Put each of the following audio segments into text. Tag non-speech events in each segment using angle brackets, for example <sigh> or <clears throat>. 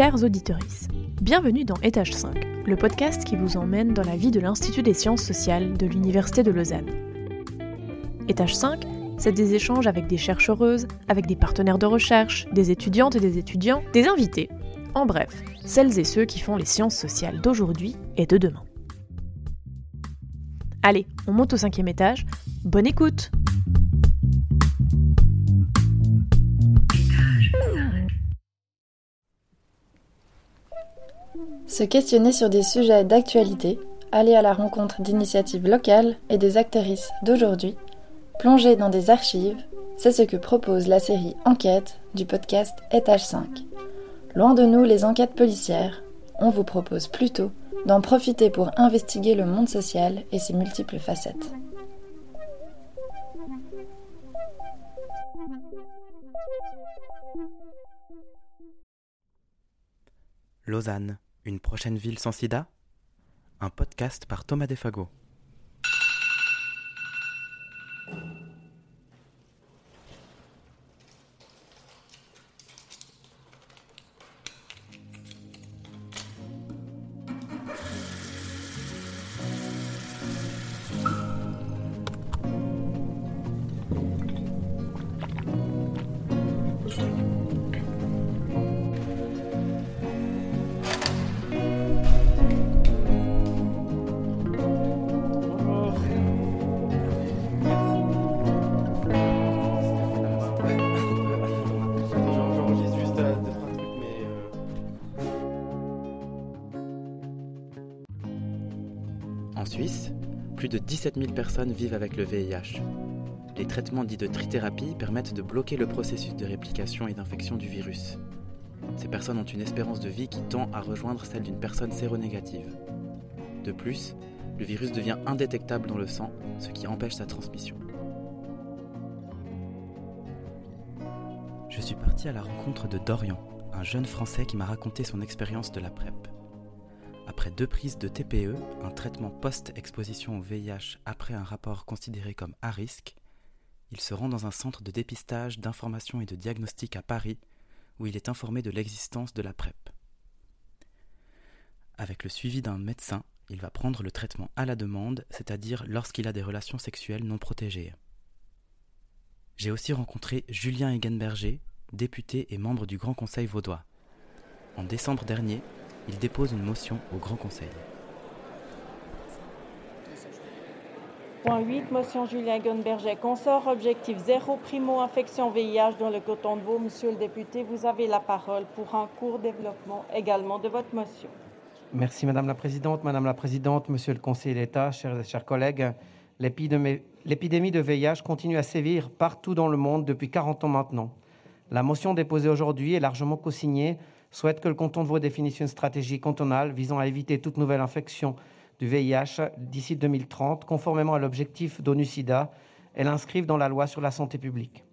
Chers auditeurs, bienvenue dans Étage 5, le podcast qui vous emmène dans la vie de l'Institut des sciences sociales de l'Université de Lausanne. Étage 5, c'est des échanges avec des chercheuses, avec des partenaires de recherche, des étudiantes et des étudiants, des invités. En bref, celles et ceux qui font les sciences sociales d'aujourd'hui et de demain. Allez, on monte au cinquième étage. Bonne écoute Se questionner sur des sujets d'actualité, aller à la rencontre d'initiatives locales et des actrices d'aujourd'hui, plonger dans des archives, c'est ce que propose la série Enquête du podcast Étage 5. Loin de nous les enquêtes policières, on vous propose plutôt d'en profiter pour investiguer le monde social et ses multiples facettes. Lausanne, une prochaine ville sans sida? Un podcast par Thomas Defago. De 17 000 personnes vivent avec le VIH. Les traitements dits de trithérapie permettent de bloquer le processus de réplication et d'infection du virus. Ces personnes ont une espérance de vie qui tend à rejoindre celle d'une personne séronégative. De plus, le virus devient indétectable dans le sang, ce qui empêche sa transmission. Je suis parti à la rencontre de Dorian, un jeune Français qui m'a raconté son expérience de la PrEP. Après deux prises de TPE, un traitement post-exposition au VIH après un rapport considéré comme à risque, il se rend dans un centre de dépistage, d'information et de diagnostic à Paris, où il est informé de l'existence de la PrEP. Avec le suivi d'un médecin, il va prendre le traitement à la demande, c'est-à-dire lorsqu'il a des relations sexuelles non protégées. J'ai aussi rencontré Julien Egenberger, député et membre du Grand Conseil vaudois. En décembre dernier, il dépose une motion au Grand Conseil. Point 8, motion Julien Gonberger, consort, objectif zéro primo-infection VIH dans le coton de Vaud. Monsieur le député, vous avez la parole pour un court développement également de votre motion. Merci Madame la Présidente, Madame la Présidente, Monsieur le Conseiller d'État, chers, chers collègues. L'épidémie de VIH continue à sévir partout dans le monde depuis 40 ans maintenant. La motion déposée aujourd'hui est largement co-signée souhaite que le canton de Vaud définisse une stratégie cantonale visant à éviter toute nouvelle infection du VIH d'ici 2030, conformément à l'objectif d'ONU-SIDA, et l'inscrive dans la loi sur la santé publique.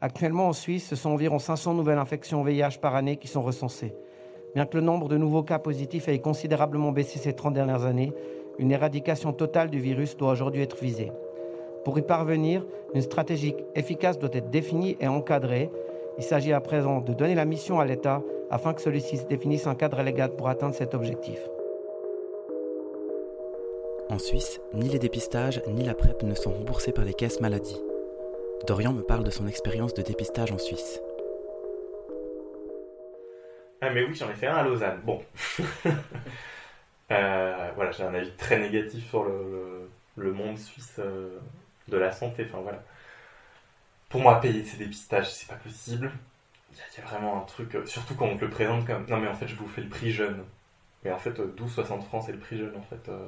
Actuellement, en Suisse, ce sont environ 500 nouvelles infections VIH par année qui sont recensées. Bien que le nombre de nouveaux cas positifs ait considérablement baissé ces 30 dernières années, une éradication totale du virus doit aujourd'hui être visée. Pour y parvenir, une stratégie efficace doit être définie et encadrée. Il s'agit à présent de donner la mission à l'État afin que celui-ci définisse un cadre légal pour atteindre cet objectif. En Suisse, ni les dépistages ni la PrEP ne sont remboursés par les caisses maladie. Dorian me parle de son expérience de dépistage en Suisse. Ah mais oui, j'en ai fait un à Lausanne. Bon. <laughs> euh, voilà, j'ai un avis très négatif sur le, le, le monde suisse euh, de la santé. Enfin voilà. Pour moi, payer ces dépistages, c'est pas possible. Il y, a vraiment un truc, euh, surtout quand on te le présente comme non mais en fait je vous fais le prix jeune. Mais en fait, euh, 12,60 francs c'est le prix jeune en fait. Euh...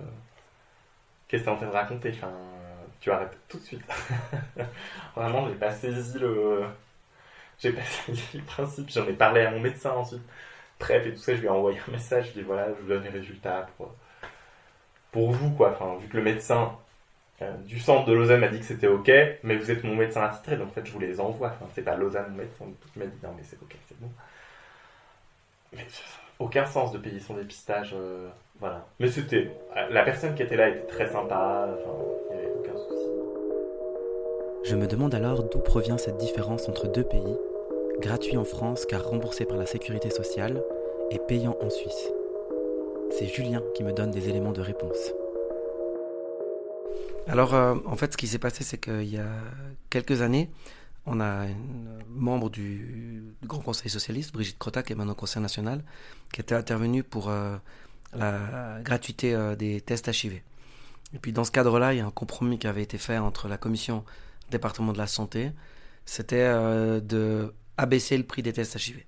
Qu'est-ce que t'es en train de raconter? Enfin, Tu arrêtes tout de suite. <laughs> vraiment, j'ai pas saisi le. J'ai pas <laughs> saisi le principe. J'en ai parlé à mon médecin ensuite. Bref, et tout ça, je lui ai envoyé un message. Je lui ai dit voilà, je vous donne les résultats pour, pour vous quoi. Enfin, vu que le médecin euh, du centre de Lausanne m'a dit que c'était ok, mais vous êtes mon médecin attitré, donc en fait je vous les envoie. Enfin, c'est pas Lausanne mon médecin qui m'a dit non mais c'est ok, c'est bon. Mais aucun sens de payer son dépistage, euh, voilà. Mais c'était la personne qui était là était très sympa, il n'y avait aucun souci. Je me demande alors d'où provient cette différence entre deux pays, gratuit en France car remboursé par la sécurité sociale, est payant en Suisse C'est Julien qui me donne des éléments de réponse. Alors, euh, en fait, ce qui s'est passé, c'est qu'il y a quelques années, on a un membre du, Grand Conseil socialiste, Brigitte Crotta, qui est maintenant Conseil national, qui était intervenue pour euh, la gratuité euh, des tests HIV. Et puis, dans ce cadre-là, il y a un compromis qui avait été fait entre la Commission département de la santé, c'était de abaisser le prix des tests HIV.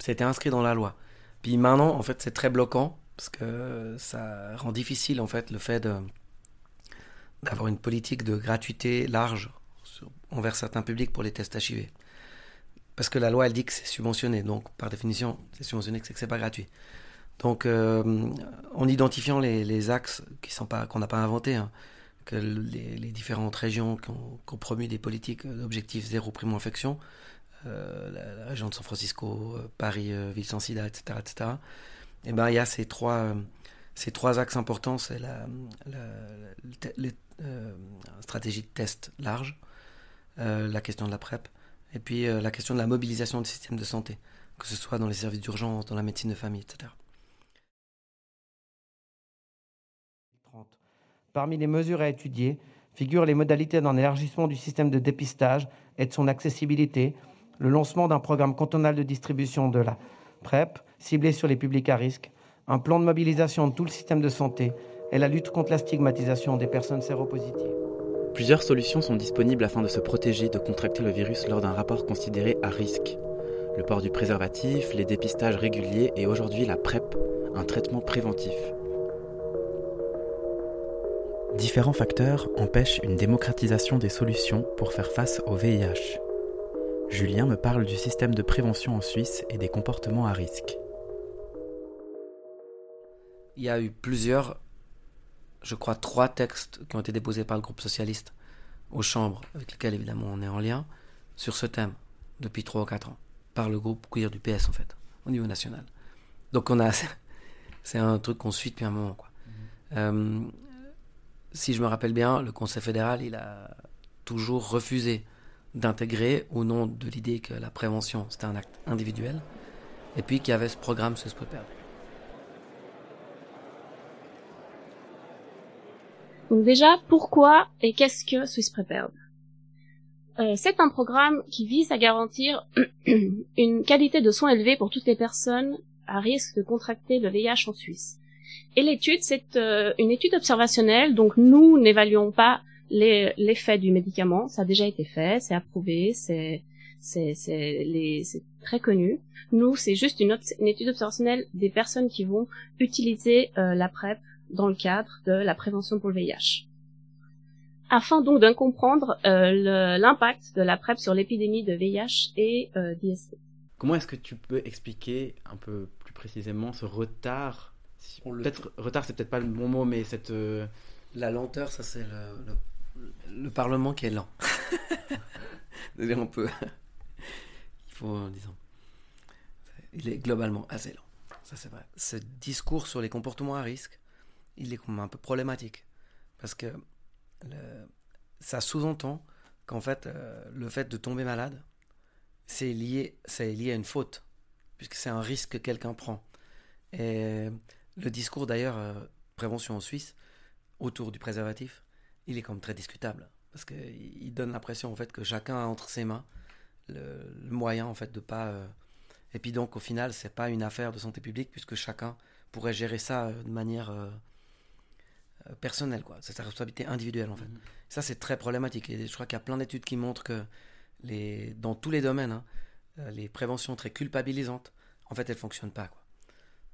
C'était inscrit dans la loi. Puis maintenant, en fait, c'est très bloquant parce que ça rend difficile en fait le fait de d'avoir une politique de gratuité large envers certains publics pour les tests HIV. Parce que la loi, elle dit que c'est subventionné. Donc, par définition, c'est subventionné, c'est que c'est pas gratuit. Donc, euh, en identifiant les, axes qui sont pas, qu'on n'a pas inventés, hein, que les, différentes régions qui ont, promu des politiques d'objectifs zéro primo-infection, euh, la, région de San Francisco, euh, Paris, ville sans sida, etc., etc., et ben, il y a ces trois, ces trois axes importants. C'est la, euh, stratégie de test large, euh, la question de la PrEP, et puis euh, la question de la mobilisation du système de santé, que ce soit dans les services d'urgence, dans la médecine de famille, etc. Parmi les mesures à étudier figurent les modalités d'un élargissement du système de dépistage et de son accessibilité, le lancement d'un programme cantonal de distribution de la PrEP ciblé sur les publics à risque, un plan de mobilisation de tout le système de santé et la lutte contre la stigmatisation des personnes séropositives. Plusieurs solutions sont disponibles afin de se protéger de contracter le virus lors d'un rapport considéré à risque. Le port du préservatif, les dépistages réguliers et aujourd'hui la PrEP, un traitement préventif. Différents facteurs empêchent une démocratisation des solutions pour faire face au VIH. Julien me parle du système de prévention en Suisse et des comportements à risque. Il y a eu plusieurs je crois, trois textes qui ont été déposés par le groupe socialiste aux chambres, avec lesquels évidemment on est en lien, sur ce thème depuis trois ou quatre ans, par le groupe queer du PS en fait, au niveau national. Donc on a, <laughs> c'est un truc qu'on suit depuis un moment. Quoi. Mm-hmm. Euh, si je me rappelle bien, le Conseil fédéral, il a toujours refusé d'intégrer au nom de l'idée que la prévention c'était un acte individuel, et puis qu'il y avait ce programme ce Prepare. Donc déjà, pourquoi et qu'est-ce que Swiss Prepared euh, C'est un programme qui vise à garantir <clears throat> une qualité de soins élevée pour toutes les personnes à risque de contracter le VIH en Suisse. Et l'étude, c'est euh, une étude observationnelle, donc nous n'évaluons pas l'effet du médicament, ça a déjà été fait, c'est approuvé, c'est très connu. Nous, c'est juste une, étude observationnelle des personnes qui vont utiliser euh, la PrEP dans le cadre de la prévention pour le VIH. Afin donc de comprendre euh, l'impact de la PrEP sur l'épidémie de VIH et euh, d'IST. Comment est-ce que tu peux expliquer un peu plus précisément ce retard? Peut-être retard, c'est peut-être pas le bon mot, mais cette euh, la lenteur, ça c'est le, le, Parlement qui est lent. <laughs> on peut, <laughs> il faut, disons, il est globalement assez lent. Ça c'est vrai. Ce discours sur les comportements à risque, il est comme un peu problématique. Parce que ça sous-entend qu'en fait, euh, le fait de tomber malade, c'est lié, c'est lié à une faute, puisque c'est un risque que quelqu'un prend. Et le discours d'ailleurs, euh, prévention en Suisse, autour du préservatif, il est comme très discutable. Parce qu'il donne l'impression en fait que chacun a entre ses mains le, moyen en fait de pas. Euh, et puis donc au final, c'est pas une affaire de santé publique puisque chacun pourrait gérer ça de manière euh, personnel, quoi. C'est sa responsabilité individuelle, en fait. Mhm. Ça, c'est très problématique. Et je crois qu'il y a plein d'études qui montrent que les, dans tous les domaines, hein, euh, les préventions très culpabilisantes, en fait, elles fonctionnent pas, quoi.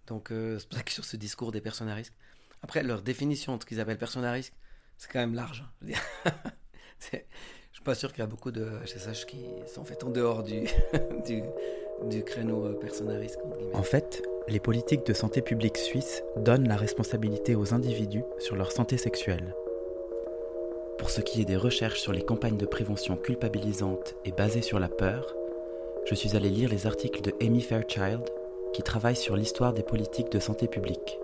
Donc, euh, c'est pour ça que sur ce discours des personnes à risque. Après, leur définition de ce qu'ils appellent personnes à risque, c'est quand même large. Hein. Je, <laughs> je suis pas sûr qu'il y a beaucoup de HSH qui sont faits en dehors du, <laughs> du, risque. En fait, les politiques de santé publique suisses donnent la responsabilité aux individus sur leur santé sexuelle. Pour ce qui est des recherches sur les campagnes de prévention culpabilisantes et basées sur la peur, je suis allé lire les articles de Amy Fairchild qui travaille sur l'histoire des politiques de santé publique.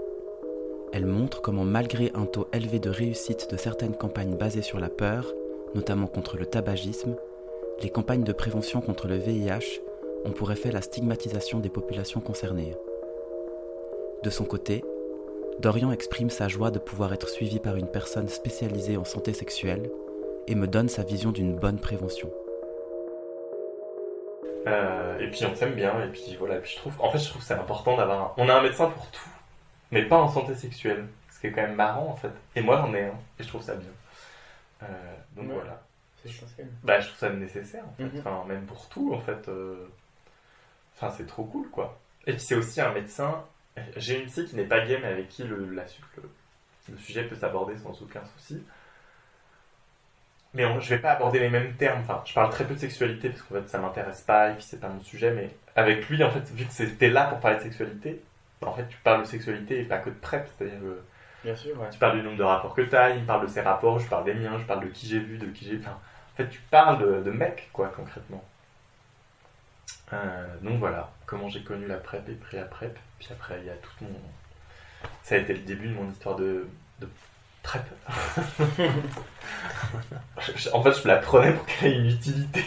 Elle montre comment malgré un taux élevé de réussite de certaines campagnes basées sur la peur, notamment contre le tabagisme, les campagnes de prévention contre le VIH ont pour effet la stigmatisation des populations concernées. De son côté, Dorian exprime sa joie de pouvoir être suivi par une personne spécialisée en santé sexuelle et me donne sa vision d'une bonne prévention. Euh, et puis on s'aime bien, et puis voilà. Puis je trouve, en fait, je trouve que c'est important d'avoir. Un... On a un médecin pour tout, mais pas en santé sexuelle. Ce qui est quand même marrant en fait. Et moi j'en ai un, et je trouve ça bien. Euh, donc voilà. C'est essentiel. Bah, je trouve ça nécessaire en fait. Mhm. Enfin, même pour tout en fait. euh, Enfin, c'est trop cool quoi. Et puis c'est aussi un médecin. J'ai une psy qui n'est pas gay, mais avec qui le, la, le, le sujet peut s'aborder sans aucun souci. Mais on- je vais pas aborder les mêmes termes. Enfin, je parle très peu de sexualité parce qu'en fait ça m'intéresse pas et puis c'est pas mon sujet. Mais avec lui, en fait, vu que c'était là pour parler de sexualité, en fait tu parles de sexualité et pas que de PrEP. C'est-à-dire que Bien sûr, ouais. tu parles du nombre de rapports que tu as, il me parle de ses rapports, je parle des miens, je parle de qui j'ai vu, de qui j'ai. Enfin, en fait, tu parles de, de mec, quoi, concrètement. Euh, donc voilà, comment j'ai connu la PrEP et pré-PrEP. Puis après, il y a tout mon. Ça a été le début de mon histoire de, de PrEP. <laughs> En fait, je la prenais pour qu'elle ait une utilité.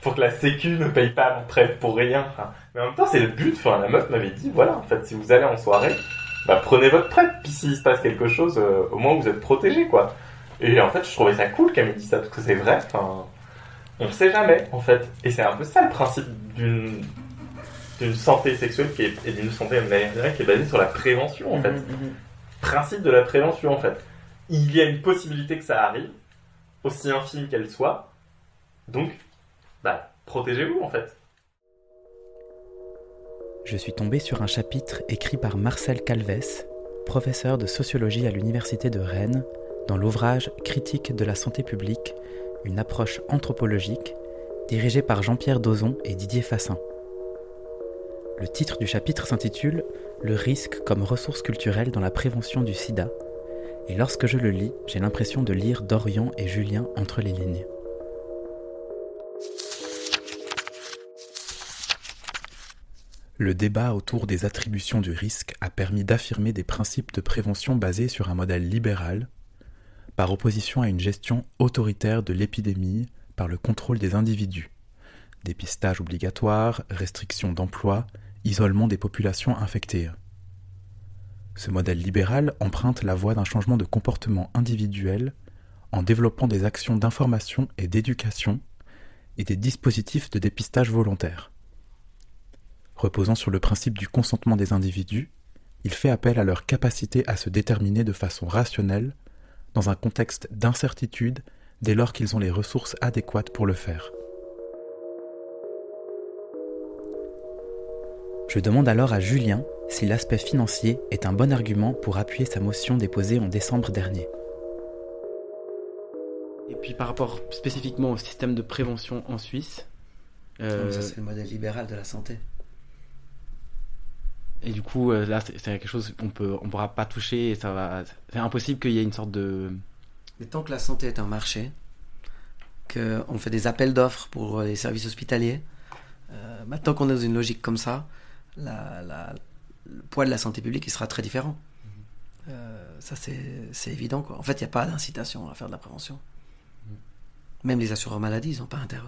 pour que la Sécu ne paye pas mon PrEP pour rien. Mais en même temps, c'est le but. Enfin, la meuf m'avait dit voilà, en fait, si vous allez en soirée, bah, prenez votre PrEP, puis s'il se passe quelque chose, euh, au moins vous êtes protégé, quoi. Et en fait, je trouvais ça cool qu'elle me dise ça, parce que c'est vrai, enfin, on ne sait jamais, en fait. Et c'est un peu ça le principe d'une d'une santé sexuelle qui est, et d'une santé manière qui est basée sur la prévention, en fait. Mhm, mhm. Principe de la prévention, en fait. Il y a une possibilité que ça arrive, aussi infime qu'elle soit, donc, bah, protégez-vous, en fait. Je suis tombé sur un chapitre écrit par Marcel Calves, professeur de sociologie à l'Université de Rennes, dans l'ouvrage Critique de la santé publique, une approche anthropologique, dirigé par Jean-Pierre Dozon et Didier Fassin. Le titre du chapitre s'intitule Le risque comme ressource culturelle dans la prévention du sida, et lorsque je le lis, j'ai l'impression de lire Dorian et Julien entre les lignes. Le débat autour des attributions du risque a permis d'affirmer des principes de prévention basés sur un modèle libéral, par opposition à une gestion autoritaire de l'épidémie par le contrôle des individus, dépistage obligatoire, restriction d'emploi, isolement des populations infectées. Ce modèle libéral emprunte la voie d'un changement de comportement individuel en développant des actions d'information et d'éducation et des dispositifs de dépistage volontaire. Reposant sur le principe du consentement des individus, il fait appel à leur capacité à se déterminer de façon rationnelle dans un contexte d'incertitude dès lors qu'ils ont les ressources adéquates pour le faire. Je demande alors à Julien si l'aspect financier est un bon argument pour appuyer sa motion déposée en décembre dernier. Et puis par rapport spécifiquement au système de prévention en Suisse, euh, Ça, c'est le modèle libéral de la santé. Et du coup euh, là c'est quelque chose qu'on peut on pourra pas toucher et ça va c'est impossible qu'il y ait une sorte de Mais tant que la santé est un marché, qu'on fait des appels d'offres pour les services hospitaliers, euh, bah, tant qu'on est dans une logique comme ça, la- la- le poids de la santé publique il sera très différent. Euh, ça, c'est évident. Quoi. En fait, il n'y a pas d'incitation à faire de la prévention. Même les assureurs maladie, ils n'ont pas intérêt.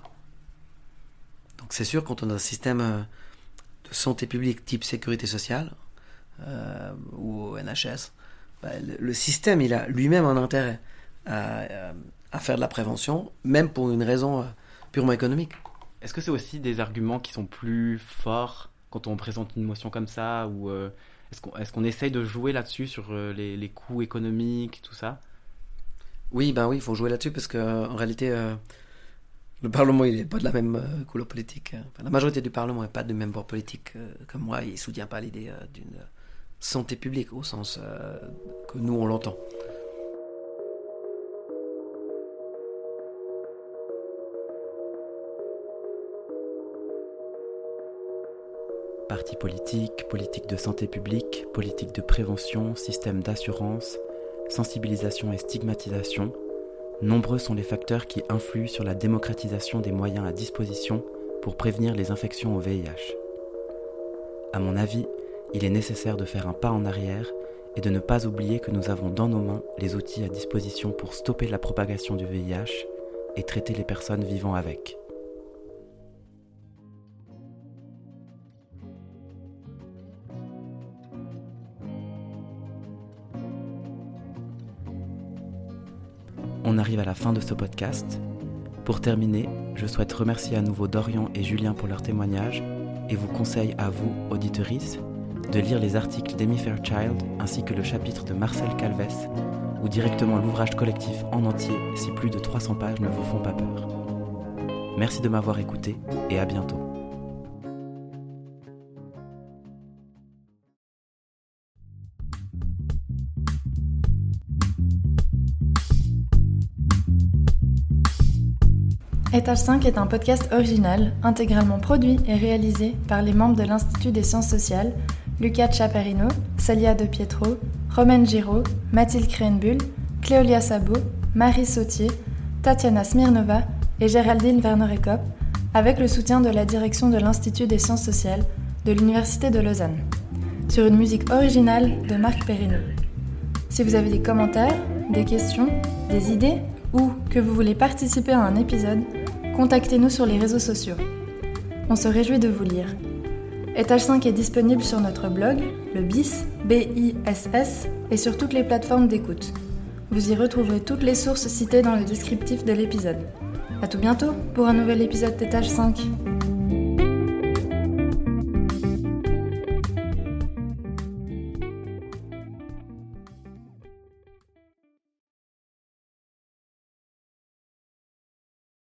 Donc, c'est sûr, quand on a un système euh, de santé publique type sécurité sociale euh, ou au NHS, bah, le, le système, il a lui-même un intérêt à, à faire de la prévention, même pour une raison euh, purement économique. est-ce que c'est aussi des arguments qui sont plus forts quand on présente une motion comme ça ou euh, est-ce qu'on essaye de jouer là-dessus sur euh, les, les coûts économiques tout ça? Oui, ben oui, il faut jouer là-dessus parce que euh, en réalité, le Parlement, il n'est pas de la même euh, couleur politique. Enfin, la majorité du Parlement n'est pas de même bord politique euh, que moi. Il ne soutient pas l'idée euh, d'une santé publique au sens euh, que nous, on l'entend. Partis politiques, politique de santé publique, politique de prévention, système d'assurance, sensibilisation et stigmatisation, nombreux sont les facteurs qui influent sur la démocratisation des moyens à disposition pour prévenir les infections au VIH. À mon avis, il est nécessaire de faire un pas en arrière et de ne pas oublier que nous avons dans nos mains les outils à disposition pour stopper la propagation du VIH et traiter les personnes vivant avec. On arrive à la fin de ce podcast. Pour terminer, je souhaite remercier à nouveau Dorian et Julien pour leur témoignage et vous conseille à vous, auditorices, de lire les articles d'Amy Fairchild ainsi que le chapitre de Marcel Calves ou directement l'ouvrage collectif en entier si plus de 300 pages ne vous font pas peur. Merci de m'avoir écouté et à bientôt. Étage 5 est un podcast original, intégralement produit et réalisé par les membres de l'Institut des sciences sociales, Lucas Chaperino, Celia De Pietro, Romaine Giraud, Mathilde Krenbull, Cléolia Sabot, Marie Sautier, Tatiana Smirnova et Géraldine Werner-Ekop, avec le soutien de la direction de l'Institut des sciences sociales de l'Université de Lausanne, sur une musique originale de Marc Perrino. Si vous avez des commentaires, des questions, des idées ou que vous voulez participer à un épisode, contactez-nous sur les réseaux sociaux. On se réjouit de vous lire. Étage 5 est disponible sur notre blog, le BIS, B-I-S-S, et sur toutes les plateformes d'écoute. Vous y retrouverez toutes les sources citées dans le descriptif de l'épisode. A tout bientôt pour un nouvel épisode d'Étage 5.